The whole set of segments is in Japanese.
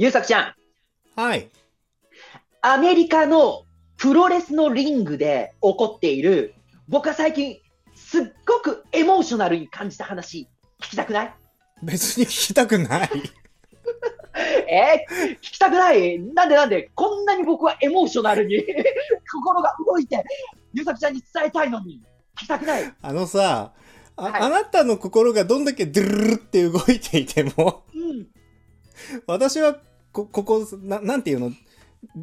ゆうさくちゃん、はい。アメリカのプロレスのリングで起こっている、僕は最近、すっごくエモーショナルに感じた話、聞きたくない？別に聞きたくない。え？ー、聞きたくない？なんでなんで？こんなに僕はエモーショナルに 心が動いて、ゆうさくちゃんに伝えたいのに、聞きたくない？あのさ、あ,、はい。あなたの心がどんだけドゥルルルって動いていても、うん。私はこ、ここ、ななんていうの？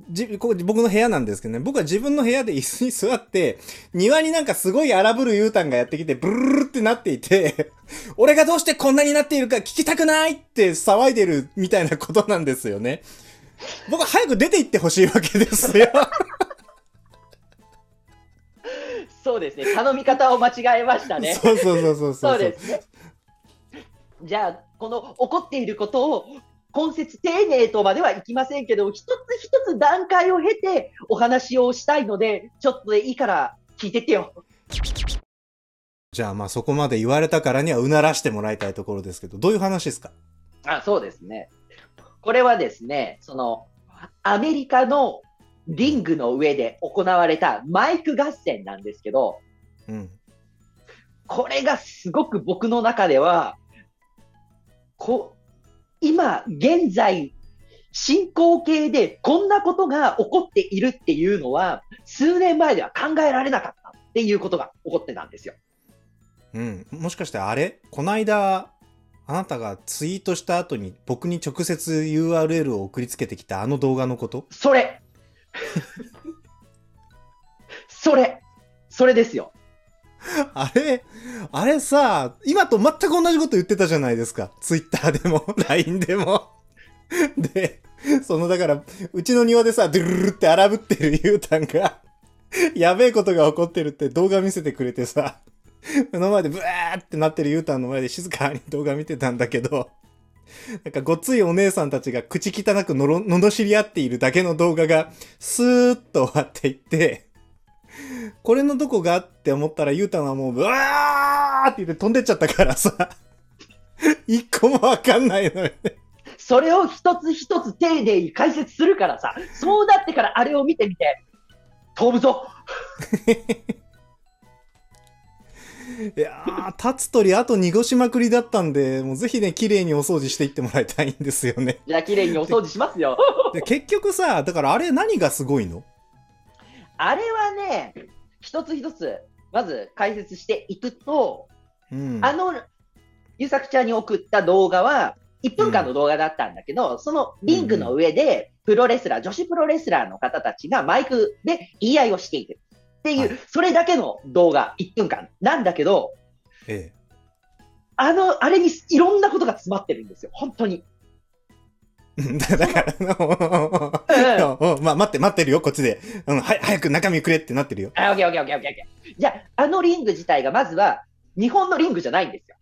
じここ僕の部屋なんですけどね、僕は自分の部屋で 椅子に座って、庭になんかすごい荒ぶるユータンがやってきて、ブルルルルってなっていて、俺がどうしてこんなになっているか聞きたくないって騒いでるみたいなことなんですよね。僕は早く出て行ってほしいわけですよ。そうですね。頼み方を間違えましたね。そうそうそうそうそうですね。じゃあ、この起こっていることを、根節丁寧とまではいきませんけど、一つ一つ段階を経てお話をしたいので、ちょっとでいいから聞いてってよ。じゃあまあそこまで言われたからにはうならしてもらいたいところですけど、どういう話ですか？あ、そうですね。これはですね、その、アメリカのリングの上で行われたマイク合戦なんですけど、うん。これがすごく僕の中では、こ今、現在、進行形でこんなことが起こっているっていうのは、数年前では考えられなかったっていうことが起こってたんですよ。うん。もしかしてあれ？こないだ、あなたがツイートした後に僕に直接 URL を送りつけてきたあの動画のこと？それそれそれですよ。あれ？あれさ、今と全く同じこと言ってたじゃないですか。ツイッターでも、LINE でも。で、そのだから、うちの庭でさ、ドゥルルルって荒ぶってるユータンが、やべえことが起こってるって動画見せてくれてさ、目の前でブワーってなってるユータンの前で静かに 動画見てたんだけど、なんかごっついお姉さんたちが口汚くのろ、罵り合っているだけの動画が、スーッと終わっていって、これのどこがって思ったら、ゆうたんはもう、ブワーって言って飛んでっちゃったからさ、一個もわかんないのよね。それを一つ一つ丁寧に解説するからさ、そうなってからあれを見てみて、飛ぶぞ いやー、立つ鳥あと濁しまくりだったんで、もうぜひね、綺麗にお掃除していってもらいたいんですよね。じゃあ綺麗にお掃除しますよ。で結局さ、だからあれ何がすごいの？あれはね、一つ一つ、まず解説していくと、うん。あの、ゆさくちゃんに送った動画は、1分間の動画だったんだけど、そのリングの上で、プロレスラー、女子プロレスラーの方たちがマイクで言い合いをしているっていう、はい。それだけの動画、1分間なんだけど、え。あの、あれにいろんなことが詰まってるんですよ、本当に。え。だだから、まあ、待って、待ってるよ、こっちで。うん、はい、早く中身くれってなってるよ。あ、オッケーオッケーオッケーオッケーオッケー。じゃあ、あのリング自体がまずは、日本のリングじゃないんですよ。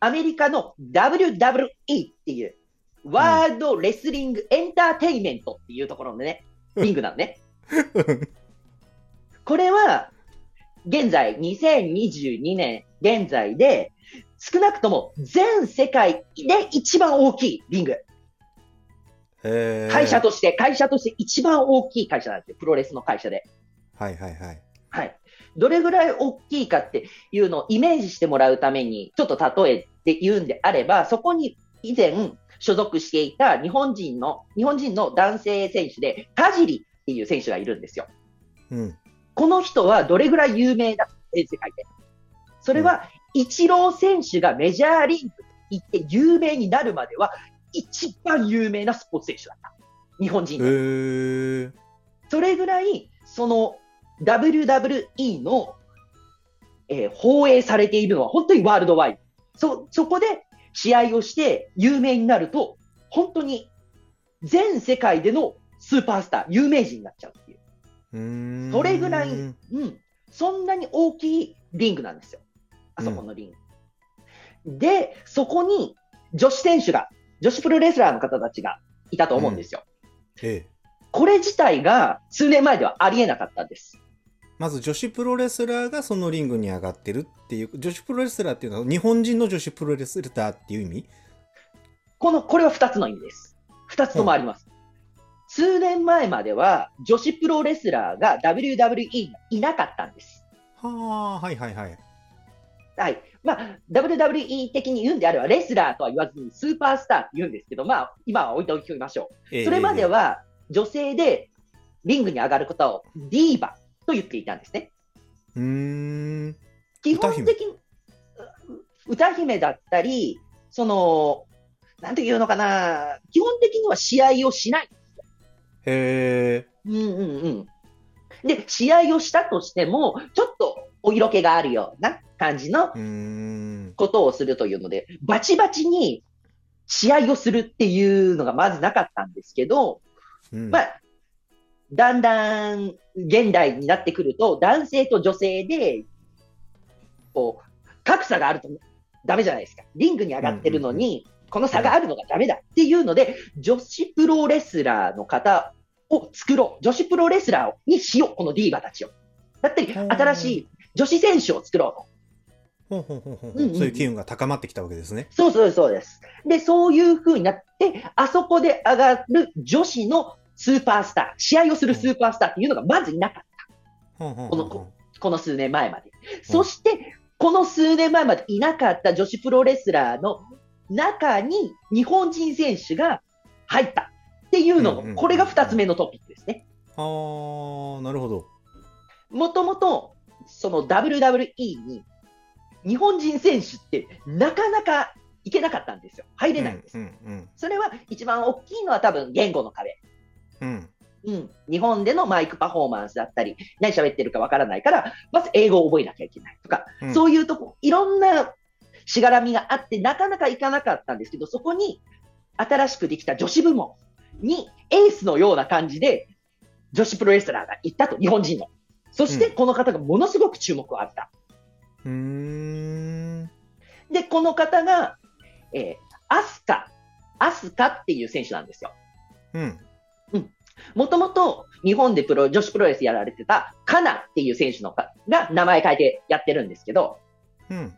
アメリカの WWE っていう、ワールドレスリングエンターテイメントっていうところのね、リングなのね。これは、現在、2022年現在で、少なくとも全世界で一番大きいリング。えー会社として、会社として一番大きい会社なんですよ。プロレスの会社で。はいはいはい。はい。どれぐらい大きいかっていうのをイメージしてもらうために、ちょっと例えて言うんであれば、そこに以前所属していた日本人の、日本人の男性選手で、田尻っていう選手がいるんですよ。うん。この人はどれぐらい有名だ全世界で。それは、イチロー選手がメジャーリーグに行って有名になるまでは、一番有名なスポーツ選手だった。日本人えで。ー。それぐらい、その WWE の、えー放映されているのは本当にワールドワイド。そ、そこで試合をして有名になると、本当に全世界でのスーパースター、有名人になっちゃうっていう。うそれぐらい、うん、そんなに大きいリングなんですよ。あそこのリング。で、そこに女子選手が、女子プロレスラーの方たちがいたと思うんですよ。ええ。これ自体が数年前ではありえなかったんです。まず女子プロレスラーがそのリングに上がってるっていう、女子プロレスラーっていうのは日本人の女子プロレスラーっていう意味？この、これは二つの意味です。二つともあります。数年前までは女子プロレスラーが WWE にいなかったんです。はあ、はいはいはい。はい。まあ、WWE 的に言うんであれば、レスラーとは言わずにスーパースターって言うんですけど、まあ、今は置いておきましょう。ええそれまで、は、女性でリングに上がることをディーバと言っていたんですね。うーん。基本的に、う歌姫だったり、その、なんていうのかな、基本的には試合をしない。へえ。うんうんうん。で、試合をしたとしても、ちょっとお色気があるような感じの。ことをするというので、バチバチに試合をするっていうのがまずなかったんですけど、うんまあ、だんだん現代になってくると、男性と女性で、こう、格差があるとダメじゃないですか。リングに上がってるのに、この差があるのがダメだっていうので、女子プロレスラーの方を作ろう。女子プロレスラーにしよう。このディーバたちを。だったり、うん新しい女子選手を作ろうと。そういう機運が高まってきたわけですね。そうそうそうです。で、そういう風になって、あそこで上がる女子のスーパースター、試合をするスーパースターっていうのがまずいなかった。このこの数年前まで。そして、この数年前までいなかった女子プロレスラーの中に日本人選手が入ったっていうのうんうんうんも、これが二つ目のトピックですね。あー、なるほど。もともと、その WWE に日本人選手ってなかなか行けなかったんですよ。入れないんです。うんうんそれは一番大きいのは多分言語の壁。うん。うん。うん。日本でのマイクパフォーマンスだったり、何喋ってるかわからないから、まず英語を覚えなきゃいけないとか、うんそういうとこ、いろんなしがらみがあって、なかなかいかなかったんですけど、そこに新しくできた女子部門にエースのような感じで、女子プロレスラーが行ったと、日本人の。そして、うんこの方がものすごく注目を浴びた。うーん。で、この方が、えーアスカ、アスカっていう選手なんですよ。うん。もともと日本でプロ女子プロレスやられてたカナっていう選手のかが名前変えてやってるんですけど、うん。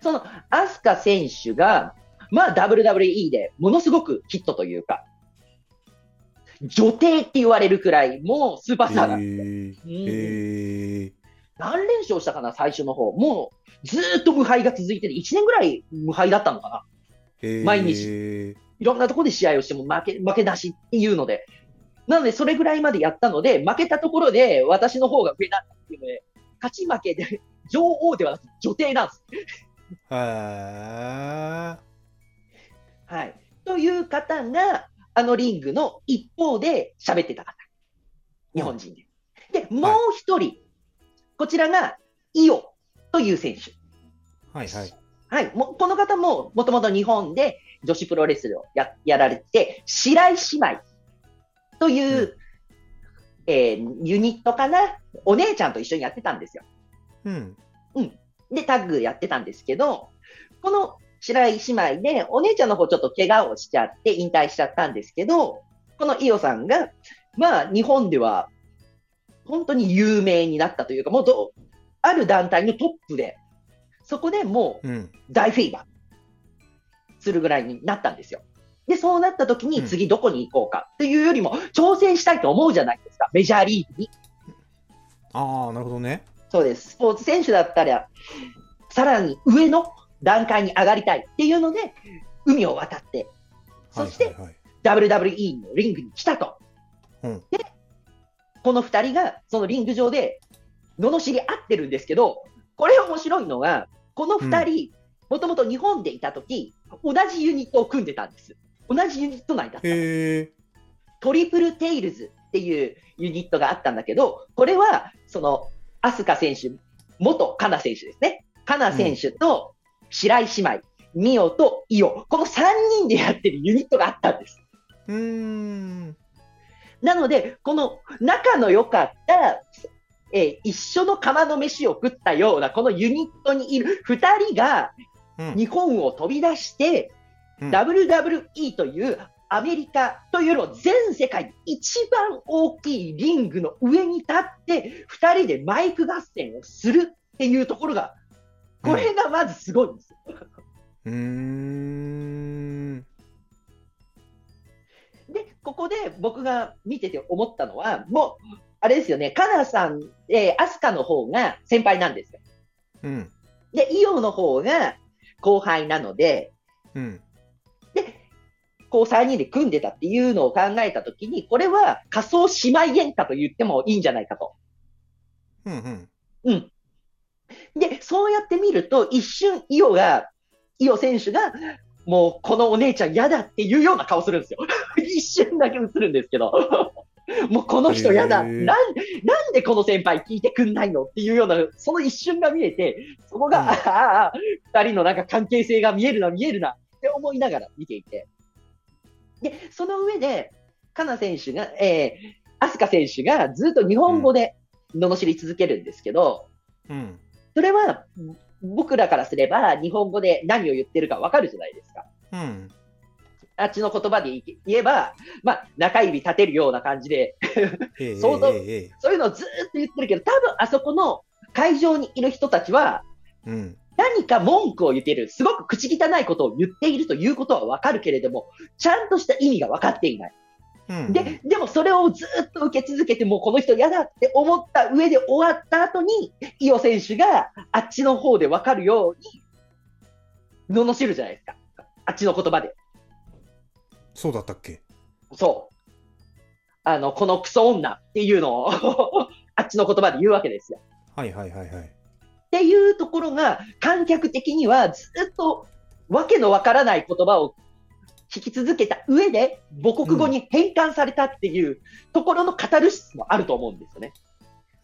そのアスカ選手が、まあ WWE でものすごくヒットというか、女帝って言われるくらいもうスーパーえスターなんですよ。ー、うんえー、何連勝したかな、最初の方。もうずーっと無敗が続いてて、1年ぐらい無敗だったのかな。えー、毎日いろんなところで試合をしても負け、負けなしっていうので。なので、それぐらいまでやったので、負けたところで私の方が上だったっていうので、勝ち負けで女王ではなく女帝なんです。ははい。という方が、あのリングの一方で喋ってた方。日本人で。で、もう一人、こちらが、イオという選手。ー。はいはい。はい。もこの方も、もともと日本で女子プロレスをややられてて、白石姉妹という、うんえーユニットかな？お姉ちゃんと一緒にやってたんですよ。うん。で、タッグやってたんですけど、この白石姉妹で、お姉ちゃんの方ちょっと怪我をしちゃって引退しちゃったんですけど、このイオさんが、まあ、日本では、本当に有名になったというか、もうど、ある団体のトップで、そこでもううん。大フェイバーするぐらいになったんですよ。で、そうなった時にうん次どこに行こうかっていうよりも、挑戦したいと思うじゃないですか、メジャーリーグに。ああ、なるほどね。そうです。スポーツ選手だったら、さらに上の段階に上がりたいっていうので、海を渡って、そして WWE のリングに来たと。うんで、この二人がそのリング上で、罵り合ってるんですけど、これ面白いのが、この二人、もともと日本でいたとき、同じユニットを組んでたんです。同じユニット内だった。トリプルテイルズっていうユニットがあったんだけど、これは、その、アスカ選手、元カナ選手ですね。カナ選手と白井姉妹、ミオとイオ、この3人でやってるユニットがあったんです。うーん。なので、この仲の良かった、えー一緒の釜の飯を食ったような、このユニットにいる2人がうん。日本を飛び出して、うん WWE というアメリカというのを全世界一番大きいリングの上に立って、2人でマイク合戦をするっていうところが、これがまずすごいんですよ。うーん。ここで僕が見てて思ったのは、もう、あれですよね、カナさん、えー、アスカの方が先輩なんですよ。うん。で、イオの方が後輩なので、うん。こう3人で組んでたっていうのを考えたときに、これは仮想姉妹喧嘩と言ってもいいんじゃないかと。うん。うん。うん。で、そうやって見ると、一瞬、イオが、イオ選手が、もう、このお姉ちゃん嫌だっていうような顔するんですよ。一瞬だけ映るんですけど。もうこの人嫌だ。なんなんでこの先輩聞いてくんないのっていうような、その一瞬が見えて、そこが、うんああ二人のなんか関係性が見えるな、見えるなって思いながら見ていて。で、その上で、カナ選手が、えー、アスカ選手がずっと日本語で罵り続けるんですけど、うん。それは僕らからすれば日本語で何を言ってるかわかるじゃないですか。うん。あっちの言葉で言えば、まあ、中指立てるような感じで、ええ相当そういうのをずーっと言ってるけど、多分あそこの会場にいる人たちは、うん。何か文句を言っている、すごく口汚いことを言っているということはわかるけれども、ちゃんとした意味が分かっていない。うん。で、でもそれをずっと受け続けて、もうこの人嫌だって思った上で終わった後に、伊代選手があっちの方で分かるように、罵るじゃないですか。あっちの言葉で。そうだったっけ？そう。あの、このクソ女っていうのを あっちの言葉で言うわけですよ。はいはいはいはい。っていうところが、観客的にはずっとわけのわからない言葉を聞き続けた上で、母国語に変換されたっていうところのカタルシスもあると思うんですよね。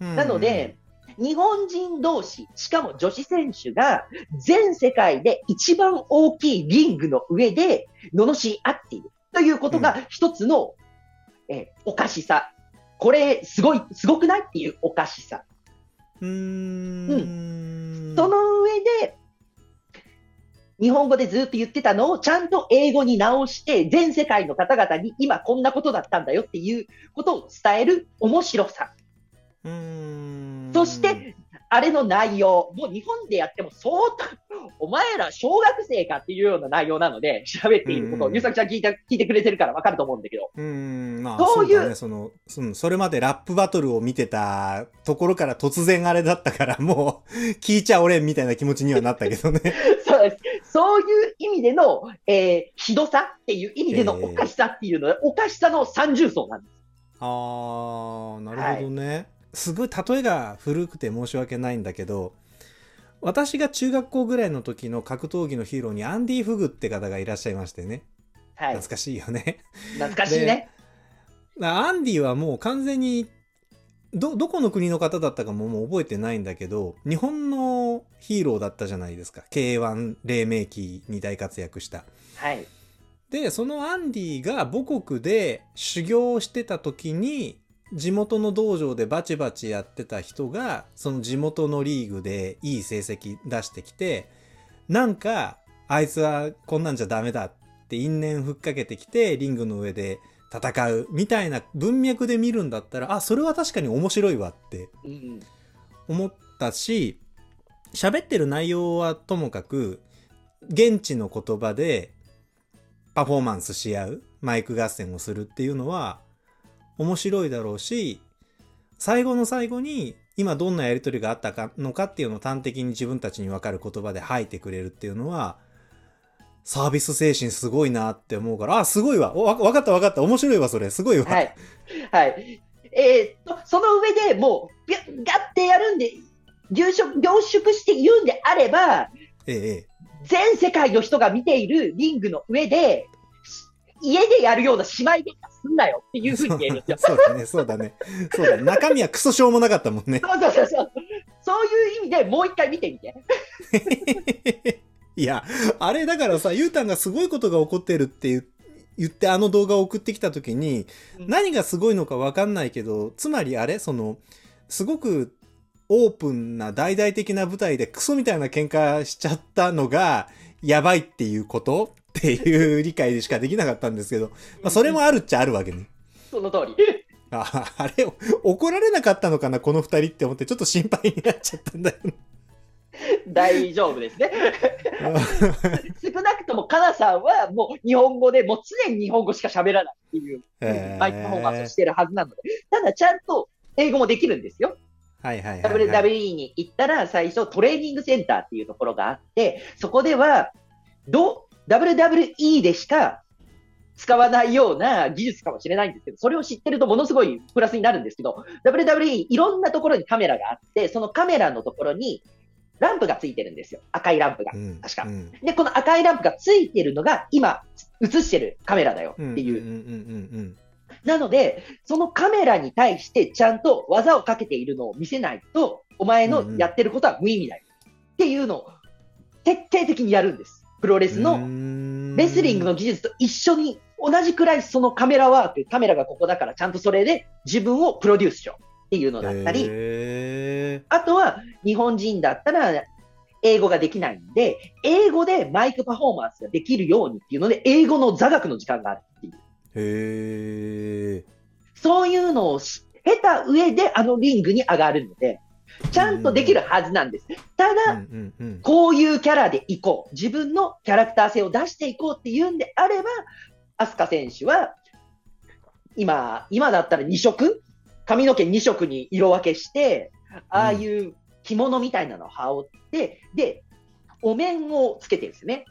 うんなので、、日本人同士、しかも女子選手が全世界で一番大きいリングの上で罵り合っているということが一つの、えーおかしさ。これ、すごい、すごくない？っていうおかしさ。うーん。その上で、日本語でずっと言ってたのをちゃんと英語に直して、全世界の方々に今こんなことだったんだよっていうことを伝える面白さ。うーん。そして、あれの内容、もう日本でやっても相当、お前ら小学生かっていうような内容なので、喋っていることを、うんうんゆうさきちゃん聞いて聞いてくれてるからわかると思うんだけど、うーん、まあ、そういうだね、その、うんそれまでラップバトルを見てたところから突然あれだったから、もう、聞いちゃおれんみたいな気持ちにはなったけどね。そうです。そういう意味での、えー、ひどさっていう意味でのええおかしさっていうのは、おかしさの三重奏なんです。あー、なるほどね。すごい例えが古くて申し訳ないんだけど、私が中学校ぐらいの時の格闘技のヒーローにアンディ・フグって方がいらっしゃいましてね。はい。懐かしいよね。懐かしいね。アンディはもう完全にどどこの国の方だったかももう覚えてないんだけど日本のヒーローだったじゃないですか K1 黎明期に大活躍したはい。でそのアンディが母国で修行をしてた時に地元の道場でバチバチやってた人がその地元のリーグでいい成績出してきてなんかあいつはこんなんじゃダメだって因縁ふっかけてきてリングの上で戦うみたいな文脈で見るんだったらあそれは確かに面白いわってうん。思ったし喋ってる内容はともかく現地の言葉でパフォーマンスし合うマイク合戦をするっていうのは面白いだろうし最後の最後に今どんなやり取りがあったかのかっていうのを端的に自分たちに分かる言葉で吐いてくれるっていうのはサービス精神すごいなって思うからあすごいわ。おわ分かった分かった。面白いわそれ。すごいわ、はい。はい。えーっと、その上でもう、ガッガッてやるんで、凝縮凝縮して言うんであれば、ええええ。全世界の人が見ているリングの上で、家でやるような姉妹喧嘩すんなよっていうふうに言えるんですよ。そうだね、そうだね。そうだね。中身はクソしょうもなかったもんね。そうそうそうそう。そういう意味でもう一回見てみて。いや、あれだからさ、ゆうたんがすごいことが起こってるって言言ってあの動画を送ってきた時に、うん何がすごいのかわかんないけど、つまりあれその、すごくオープンな大々的な舞台でクソみたいな喧嘩しちゃったのが、やばいっていうこと？っていう理解でしかできなかったんですけど、まあそれもあるっちゃあるわけね。その通り。ああれ、怒られなかったのかな、この二人って思って、ちょっと心配になっちゃったんだよね。大丈夫ですね。少なくとも、かなさんはもう日本語で、もう常に日本語しか喋らないっていう、マイクパフォーマンスをしてるはずなので、ただちゃんと英語もできるんですよ。はいはいはい、はい。WWE に行ったら、最初トレーニングセンターっていうところがあって、そこでは、ど WWE でしか使わないような技術かもしれないんですけど、それを知ってるとものすごいプラスになるんですけど、WWE いろんなところにカメラがあって、そのカメラのところにランプがついてるんですよ。赤いランプがう。ん、確かうんで、この赤いランプがついてるのが今映してるカメラだよっていう。なので、そのカメラに対してちゃんと技をかけているのを見せないと、お前のやってることは無意味だよ。っていうのを徹底的にやるんです。プロレスののレスリングの技術と一緒に同じくらいそのカメラワーク、カメラがここだからちゃんとそれで自分をプロデュースしようっていうのだったり、へあとは日本人だったら英語ができないんで、英語でマイクパフォーマンスができるようにっていうので、英語の座学の時間があるっていう。ーへーそういうのを知経た上であのリングに上がるので、ちゃんとできるはずなんです。たうんだ、うんうんこういうキャラでいこう。自分のキャラクター性を出していこうっていうんであれば、アスカ選手は、今、今だったら2色？髪の毛2色に色分けして、ああいう着物みたいなのを羽織って、で、お面をつけてるんですね。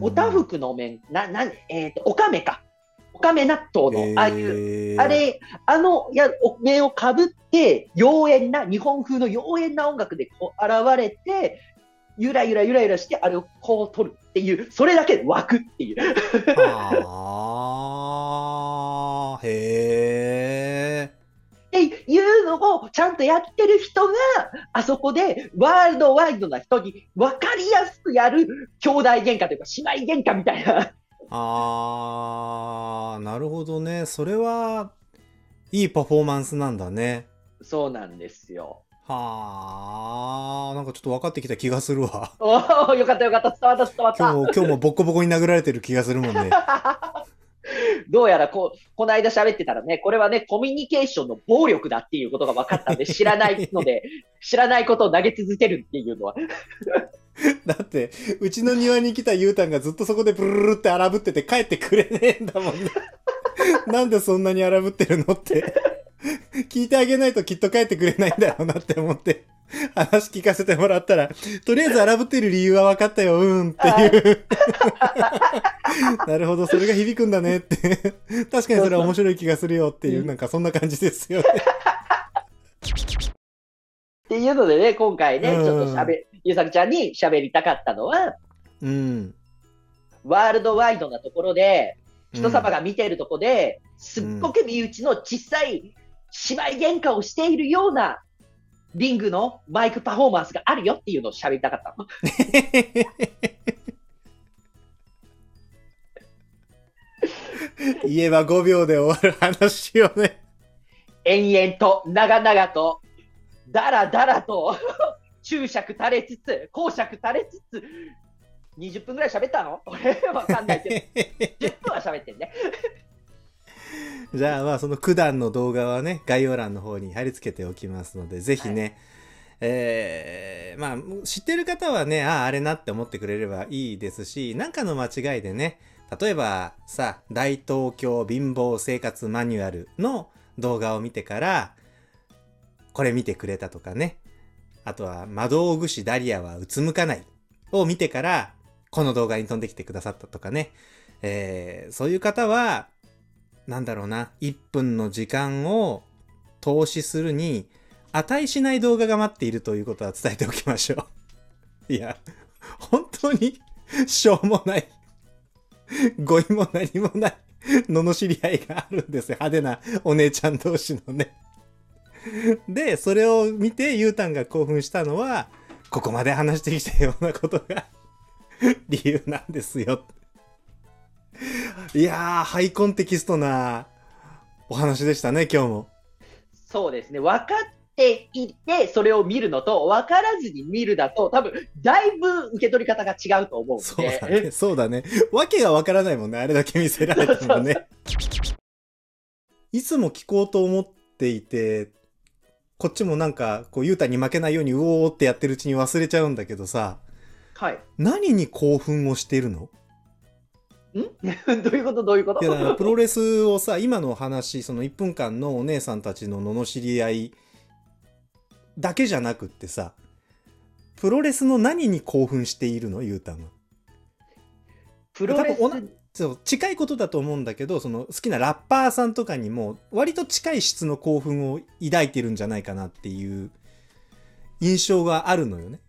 おたふくのお面、な、な、えっ、と、おかめか。おかめ納豆の、ああいう、あれ、あのやお面をかぶって、妖艶な、日本風の妖艶な音楽でこう現れて、ゆらゆらゆらゆらして、あれをこう取るっていう、それだけで湧くっていう。あ。ーへっていうのをちゃんとやってる人が、あそこでワールドワイドな人に分かりやすくやる兄弟喧嘩というか姉妹喧嘩みたいな。ーあーなるほどねそれはいいパフォーマンスなんだねそうなんですよ。はあなんかちょっと分かってきた気がするわおーよかったよかった、伝わった伝わった。今日も今日もボッコボコに殴られてる気がするもんね どうやらこう、この間喋ってたらね、これはね、コミュニケーションの暴力だっていうことが分かったんで、知らないので、知らないことを投げ続けるっていうのは。だってうちの庭に来たゆうたんがずっとそこでブルルルって荒ぶってて帰ってくれねえんだもんねなんでそんなに荒ぶってるのって 聞いてあげないときっと帰ってくれないんだろうなって思って話聞かせてもらったらとりあえず荒ぶってる理由は分かったようんっていう。なるほどそれが響くんだねって。確かにそれは面白い気がするよっていうなんかそんな感じですよね。っていうのでね、今回ね、うん。ちょっと喋、ゆうさくちゃんに喋りたかったのは、うん。ワールドワイドなところで、人様がが見てるとこで、すっごく身内の小さい姉妹喧嘩をしているようなリングのマイクパフォーマンスがあるよっていうのを喋りたかったの。言えば5秒で終わる話をね延々と長々と、だらだらと、注釈垂れつつ、講釈垂れつつ、20分ぐらい喋ったの？俺わかんないけど、10分は喋ってんね。じゃあまあその九段の動画はね概要欄の方に貼り付けておきますのでぜひね、えーまあ知ってる方はねあああれなって思ってくれればいいですしなんかの間違いでね例えばさ大東京貧乏生活マニュアルの動画を見てからこれ見てくれたとかね。あとは魔道具師ダリアはうつむかないを見てからこの動画に飛んできてくださったとかね、えーそういう方はなんだろうな、1分の時間を投資するに値しない動画が待っているということは伝えておきましょう。いや、本当にしょうもない、語彙も何もない、罵り合いがあるんですよ。派手なお姉ちゃん同士のね。で、それを見てゆうたんが興奮したのは、ここまで話してきたようなことが理由なんですよ。いやー、ハイコンテキストなお話でしたね、今日も。そうですね。分かっていて、それを見るのと、分からずに見るだと、多分、だいぶ受け取り方が違うと思うそので。うだね、そうだね。わけがわからないもんね、あれだけ見せられてもね。いつも聞こうと思っていて、こっちもなんか、こう、ゆうたに負けないようにうおーってやってるうちに忘れちゃうんだけどさ、はい。何に興奮をしてるの？ん？どういうこと？どういうこと？いやだからプロレスをさ今の話その1分間のお姉さんたちの罵り合いだけじゃなくってさプロレスの何に興奮しているの？ゆうたんはプロレス多分そう近いことだと思うんだけどその好きなラッパーさんとかにも割と近い質の興奮を抱いてるんじゃないかなっていう印象があるのよね。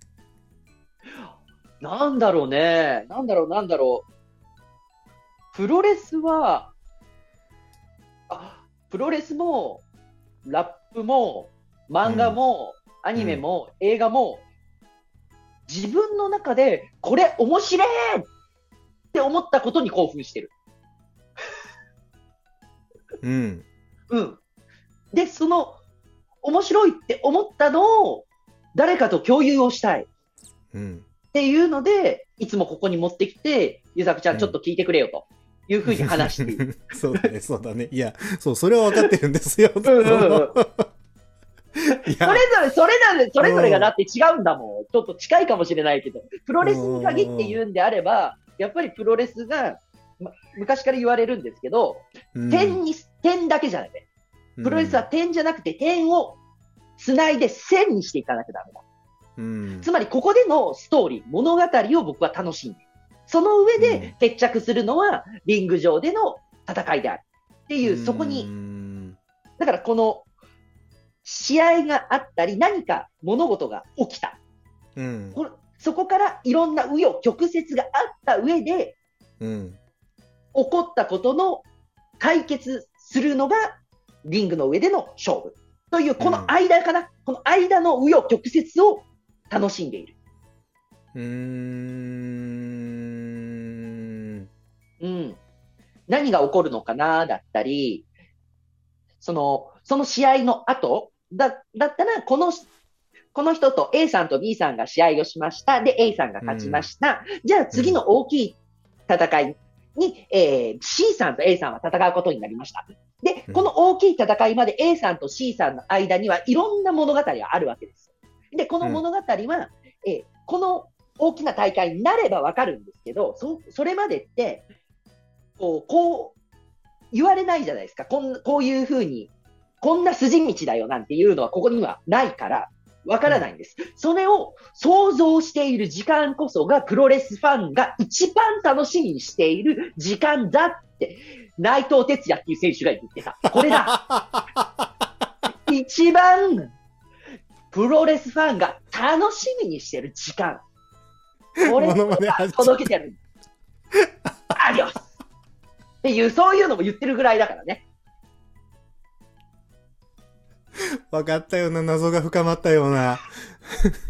なんだろうね。なんだろう、なんだろう。プロレスは、あ、プロレスも、ラップも、漫画も、アニメも、映画も、自分の中で、これ面白いって思ったことに興奮してる。うん。うん。で、その、面白いって思ったのを、誰かと共有をしたい。うん。っていうので、いつもここに持ってきて、ゆさくちゃんちょっと聞いてくれよというふうに話している。そうだね、そうだね。いや、そう、それは分かってるんですよ。うんうんうん いやそれぞれ、それぞれ、それぞれがだって違うんだもん。ちょっと近いかもしれないけど、プロレスに限って言うんであれば、やっぱりプロレスが、ま昔から言われるんですけど、うん点に、点だけじゃなくて、プロレスは点じゃなくて点を繋いで線にしていかなきゃだ。うんつまりここでのストーリー、物語を僕は楽しんで。その上うんで決着するのはリング上での戦いである。っていう、そこうに、んだからこの試合があったり、何か物事が起きた。うんそこからいろんな紆余曲折があった上で、うん起こったことの解決するのがリングの上での勝負。という、この間かな、この間の紆余曲折を楽しんでいる。うーんうん。何が起こるのかなだったり、その、その試合の後だ、だったら、この、この人と A さんと B さんが試合をしました。で、A さんが勝ちました。じゃあ次の大きい戦いに、えー C さんと A さんは戦うことになりました。でう、んこの大きい戦いまで A さんと C さんの間にはいろんな物語があるわけです。で、この物語は、えーこの大きな大会になればわかるんですけど、そそれまでって、こう、こう、言われないじゃないですか。こんこういうふうに、こんな筋道だよなんていうのはここにはないから、わからないんです。それを想像している時間こそがプロレスファンが一番楽しみにしている時間だって、内藤哲也っていう選手が言ってた。これだ。一番、プロレスファンが楽しみにしてる時間。これ届けてやる。アディオスっていう、そういうのも言ってるぐらいだからね。分かったような謎が深まったような。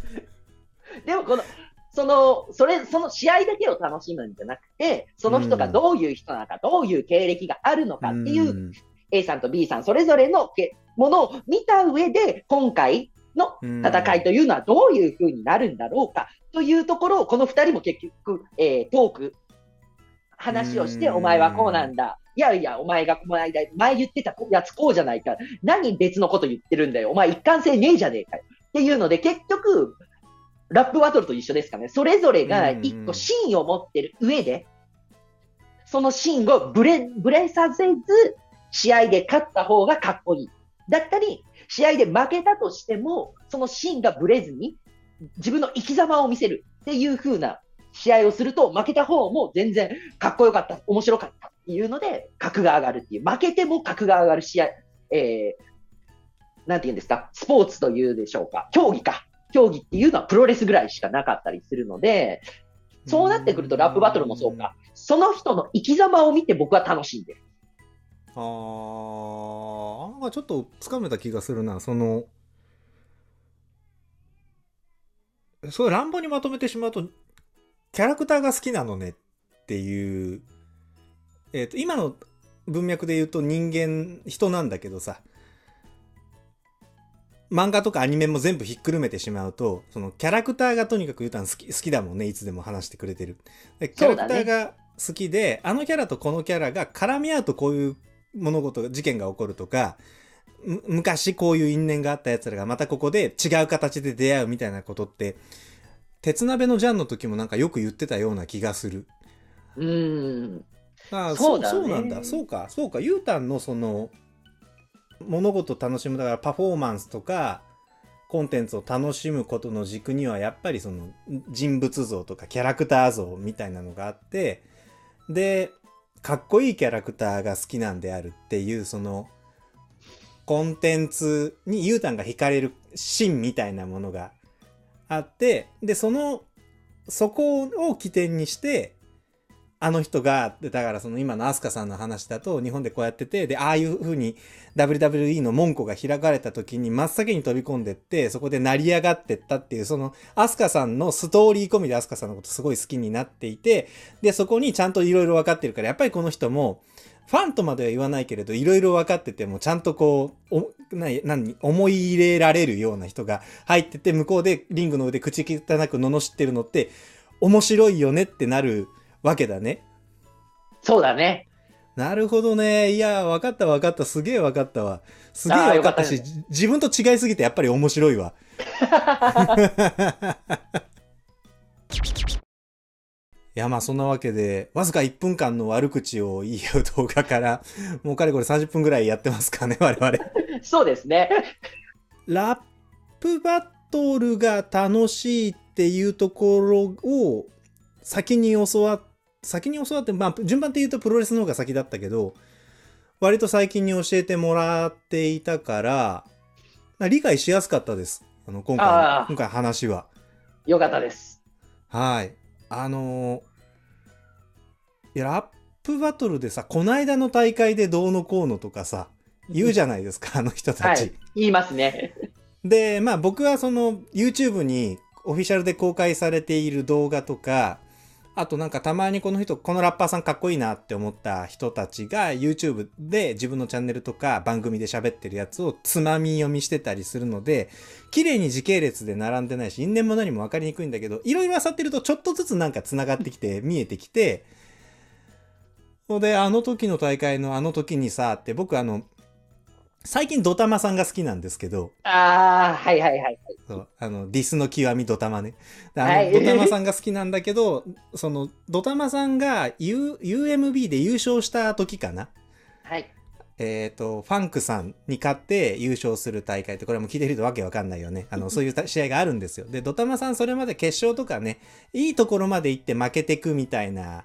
でもこの、その、それ、その試合だけを楽しむんじゃなくて、その人がどういう人なのか、どういう経歴があるのかっていう、ん。A さんと B さんそれぞれのけものを見た上で、今回の戦いというのはどういう風になるんだろうかというところを、この二人も結局、えートーク、話をして、うんお前はこうなんだ。いやいや、お前がこの間、前言ってたやつこうじゃないか。何別のこと言ってるんだよ。お前一貫性ねえじゃねえかよ。っていうので、結局、ラップバトルと一緒ですかね。それぞれが一個芯を持ってる上で、その芯をブレ、ブレさせず、試合で勝った方がかっこいい。だったり、試合で負けたとしても、その芯がブレずに、自分の生き様を見せるっていう風な試合をすると、負けた方も全然かっこよかった、面白かった。っていうので、格が上がるっていう、負けても格が上がる試合、えー、なんて言うんですか、スポーツというでしょうか、競技か。競技っていうのはプロレスぐらいしかなかったりするので、そうなってくるとラップバトルもそうか。その人の生き様を見て僕は楽しんでる。あーなんかちょっとつかめた気がするな。そのそう乱暴にまとめてしまうとキャラクターが好きなのねっていう、えー、と今の文脈で言うと人間人なんだけどさ。漫画とかアニメも全部ひっくるめてしまうとそのキャラクターがとにかく言うたん好き好きだもんねいつでも話してくれてる。でキャラクターが好きで、あのキャラとこのキャラが絡み合うとこういう物事事件が起こるとか昔こういう因縁があった奴らがまたここで違う形で出会うみたいなことって、鉄鍋のジャンの時もなんかよく言ってたような気がする。うーん。ああそうだねそうなんだ。そうか、そうか。ゆうたんのその、物事を楽しむ、だからパフォーマンスとか、コンテンツを楽しむことの軸にはやっぱりその人物像とかキャラクター像みたいなのがあって、で、かっこいいキャラクターが好きなんであるっていうその、コンテンツにゆうたんが惹かれる芯みたいなものがあって、で、その、そこを起点にして、あの人が、でだからその今のアスカさんの話だと、日本でこうやってて、で、ああいう風に WWE の門戸が開かれた時に真っ先に飛び込んでって、そこで成り上がってったっていう、そのアスカさんのストーリー込みでアスカさんのことすごい好きになっていて、で、そこにちゃんといろいろ分かってるから、やっぱりこの人も、ファンとまでは言わないけれど、いろいろ分かってても、ちゃんとこう、お、なに、何、思い入れられるような人が入ってて、向こうでリングの上で口汚く罵ってるのって、面白いよねってなるわけだね。そうだね。なるほどね。いや、分かった分かった。すげえ分かいったわ。すげえ分かったし、よかじ自分と違いすぎてやっぱり面白いわ。いや、まあそんなわけで、わずか1分間の悪口を言い合う動画から、もうかれこれ30分ぐらいやってますかね、我々。そうですね。ラップバトルが楽しいっていうところを先に教わっ、先に教わって、まあ順番って言うとプロレスの方が先だったけど、割と最近に教えてもらっていたから、まあ理解しやすかったです。あの、今回今回話は。よかったです。はい。あのーいや、ラップバトルでさ、こないだの大会でどうのこうのとかさ、言うじゃないですか、あの人たち。はい。言いますね。で、まあ僕はその YouTube にオフィシャルで公開されている動画とか、あとなんかたまにこの人、このラッパーさんかっこいいなって思った人たちが YouTube で自分のチャンネルとか番組で喋ってるやつをつまみ読みしてたりするので、綺麗に時系列で並んでないし、因縁も何も分かりにくいんだけど、いろいろ漁ってるとちょっとずつなんか繋がってきて、見えてきて、ので、あの時の大会のあの時にさ、って僕あの、最近ドタマさんが好きなんですけど、ああ、はいはいはい。そうあの、ディスの極みドタマね。であの、はいドタマさんが好きなんだけど、その、ドタマさんが、U、UMB で優勝した時かな。はい。えっ、と、ファンクさんに勝って優勝する大会って、これも聞いてるとわけわかんないよね。あの、そういうた試合があるんですよ。で、ドタマさんそれまで決勝とかね、いいところまで行って負けてくみたいな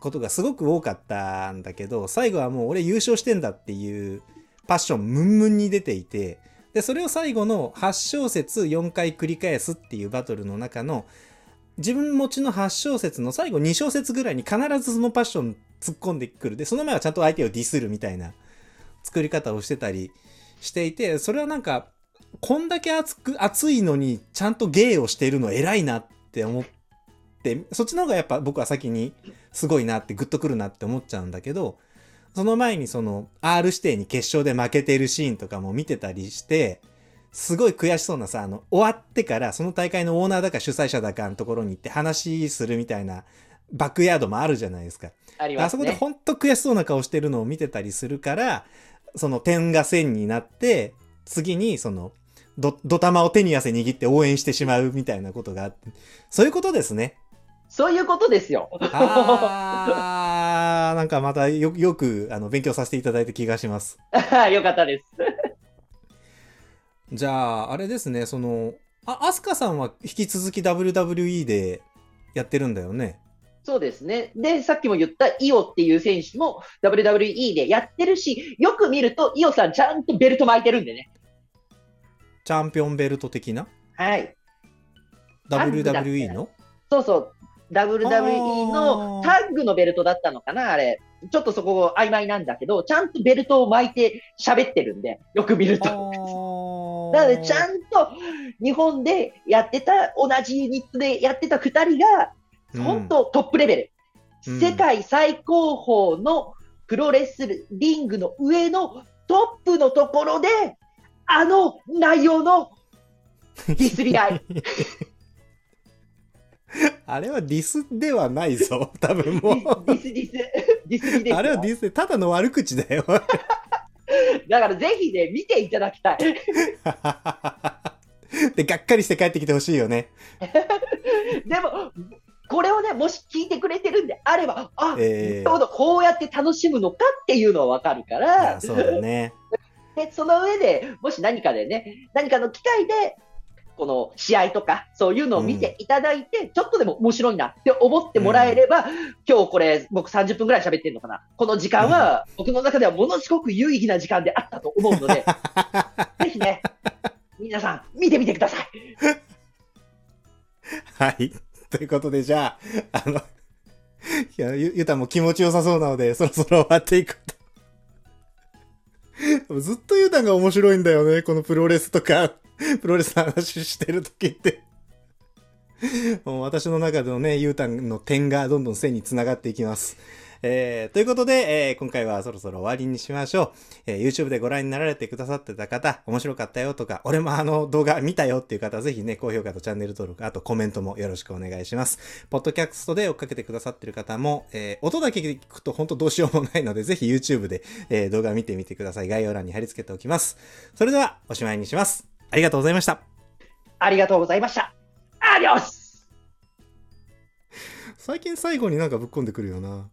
ことがすごく多かったんだけど、最後はもう俺優勝してんだっていうパッションムンムンに出ていて、で、それを最後の8小節4回繰り返すっていうバトルの中の、自分持ちの8小節の最後2小節ぐらいに必ずそのパッション突っ込んでくる。で、その前はちゃんと相手をディスるみたいな作り方をしてたりしていて、それはなんか、こんだけ熱く、熱いのにちゃんと芸をしているの偉いなって思って、そっちの方がやっぱ僕は先にすごいなってグッとくるなって思っちゃうんだけど、その前にその R 指定に決勝で負けてるシーンとかも見てたりして、すごい悔しそうなさ、あの、終わってからその大会のオーナーだか主催者だかのところに行って話するみたいなバックヤードもあるじゃないですか。あそこでありますね。ほんと悔しそうな顔してるのを見てたりするから、その点が線になって、次にその、ど、ドタマを手に汗握って応援してしまうみたいなことがあって、そういうことですね。そういうことですよ。あー、なんかまたよよくあの勉強させていただいた気がします。よかったです。じゃあ、あれですね、その、あ、アスカさんは引き続き WWE でやってるんだよね？そうですね。で、さっきも言ったイオっていう選手も WWE でやってるし、よく見るとイオさんちゃんとベルト巻いてるんでね。チャンピオンベルト的な？はい。?WWE の？そうそう。WWE のタッグのベルトだったのかなあれ。ちょっとそこ曖昧なんだけど、ちゃんとベルトを巻いて喋ってるんで、よく見ると。なので、ちゃんと日本でやってた、同じユニットでやってた二人が、うん本当トップレベル、うん世界最高峰のプロレスリングの上のトップのところで、あの内容のディスり合い。あれはディスではないぞ、多分もう。ディスディスディスディスあれはディスで、ただの悪口だよ。だからぜひね、見ていただきたい。で、がっかりして帰ってきてほしいよね。でも、これをね、もし聞いてくれてるんであれば、あ、えちょうどこうやって楽しむのかっていうのはわかるかー、らあ、そうだね。で、その上で、もし何かでね、何かの機会で、この試合とか、そういうのを見ていただいて、ちょっとでも面白いなって思ってもらえれば、今日これ、僕30分ぐらい喋ってるのかな。この時間は、僕の中ではものすごく有意義な時間であったと思うので、ぜひね、皆さん、見てみてください。はい。ということで、じゃあ、あの、いや、ゆ、ゆたも気持ちよさそうなので、そろそろ終わっていくと。ずっとゆたが面白いんだよね、このプロレスとか、プロレスの話してる時って。もう私の中でのね、ゆうたんの点がどんどん線に繋がっていきます。えー、ということで、えー今回はそろそろ終わりにしましょう。えー YouTube でご覧になられてくださってた方、面白かったよとか、俺もあの動画見たよっていう方、ぜひね、高評価とチャンネル登録、あとコメントもよろしくお願いします。ポッドキャストで追っかけてくださってる方も、えー音だけ聞くと本当どうしようもないので、ぜひ YouTube で、え動画見てみてください。概要欄に貼り付けておきます。それでは、おしまいにします。ありがとうございました。ありがとうございました。アディオス最近最後になんかぶっ込んでくるよな。